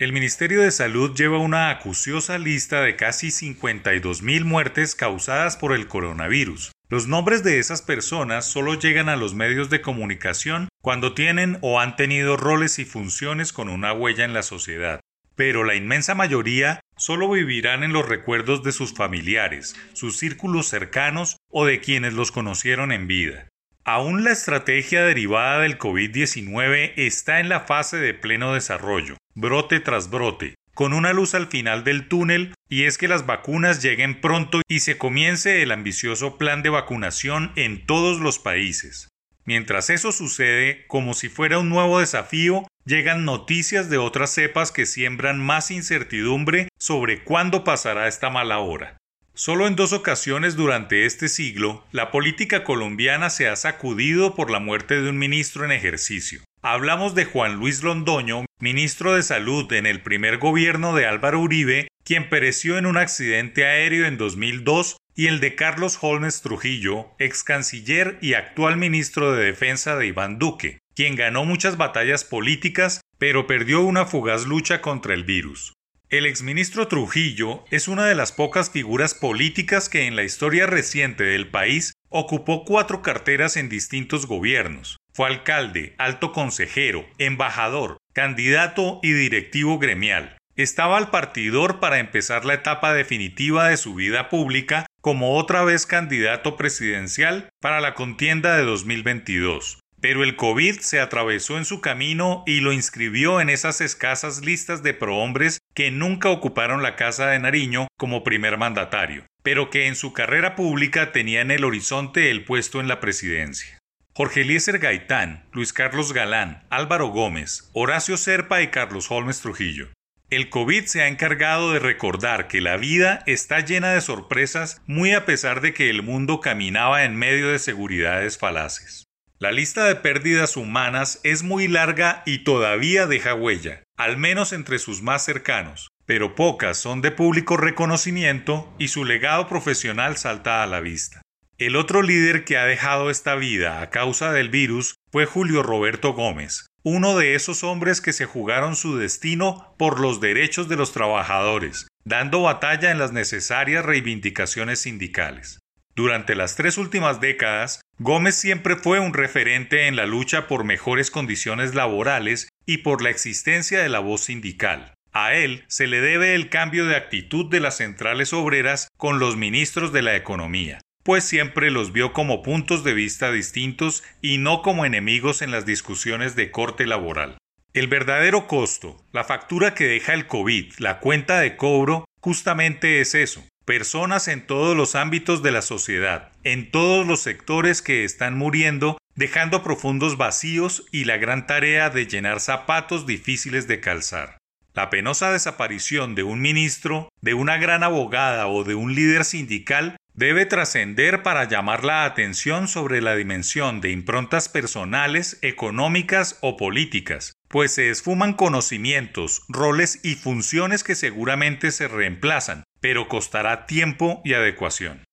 El Ministerio de Salud lleva una acuciosa lista de casi 52.000 muertes causadas por el coronavirus. Los nombres de esas personas solo llegan a los medios de comunicación cuando tienen o han tenido roles y funciones con una huella en la sociedad. Pero la inmensa mayoría solo vivirán en los recuerdos de sus familiares, sus círculos cercanos o de quienes los conocieron en vida. Aún la estrategia derivada del COVID-19 está en la fase de pleno desarrollo, brote tras brote, con una luz al final del túnel y es que las vacunas lleguen pronto y se comience el ambicioso plan de vacunación en todos los países. Mientras eso sucede, como si fuera un nuevo desafío, llegan noticias de otras cepas que siembran más incertidumbre sobre cuándo pasará esta mala hora. Solo en dos ocasiones durante este siglo, la política colombiana se ha sacudido por la muerte de un ministro en ejercicio. Hablamos de Juan Luis Londoño, ministro de Salud en el primer gobierno de Álvaro Uribe, quien pereció en un accidente aéreo en 2002, y el de Carlos Holmes Trujillo, ex canciller y actual ministro de Defensa de Iván Duque, quien ganó muchas batallas políticas, pero perdió una fugaz lucha contra el virus. El exministro Trujillo es una de las pocas figuras políticas que en la historia reciente del país ocupó cuatro carteras en distintos gobiernos. Fue alcalde, alto consejero, embajador, candidato y directivo gremial. Estaba al partidor para empezar la etapa definitiva de su vida pública como otra vez candidato presidencial para la contienda de 2022. Pero el COVID se atravesó en su camino y lo inscribió en esas escasas listas de prohombres que nunca ocuparon la Casa de Nariño como primer mandatario, pero que en su carrera pública tenía en el horizonte el puesto en la presidencia. Jorge Eliezer Gaitán, Luis Carlos Galán, Álvaro Gómez, Horacio Serpa y Carlos Holmes Trujillo. El COVID se ha encargado de recordar que la vida está llena de sorpresas muy a pesar de que el mundo caminaba en medio de seguridades falaces. La lista de pérdidas humanas es muy larga y todavía deja huella, al menos entre sus más cercanos, pero pocas son de público reconocimiento y su legado profesional salta a la vista. El otro líder que ha dejado esta vida a causa del virus fue Julio Roberto Gómez, uno de esos hombres que se jugaron su destino por los derechos de los trabajadores, dando batalla en las necesarias reivindicaciones sindicales. Durante las tres últimas décadas, Gómez siempre fue un referente en la lucha por mejores condiciones laborales y por la existencia de la voz sindical. A él se le debe el cambio de actitud de las centrales obreras con los ministros de la economía, pues siempre los vio como puntos de vista distintos y no como enemigos en las discusiones de corte laboral. El verdadero costo, la factura que deja el COVID, la cuenta de cobro, justamente es eso, personas en todos los ámbitos de la sociedad, en todos los sectores que están muriendo, dejando profundos vacíos y la gran tarea de llenar zapatos difíciles de calzar. La penosa desaparición de un ministro, de una gran abogada o de un líder sindical debe trascender para llamar la atención sobre la dimensión de improntas personales, económicas o políticas, pues se esfuman conocimientos, roles y funciones que seguramente se reemplazan, pero costará tiempo y adecuación.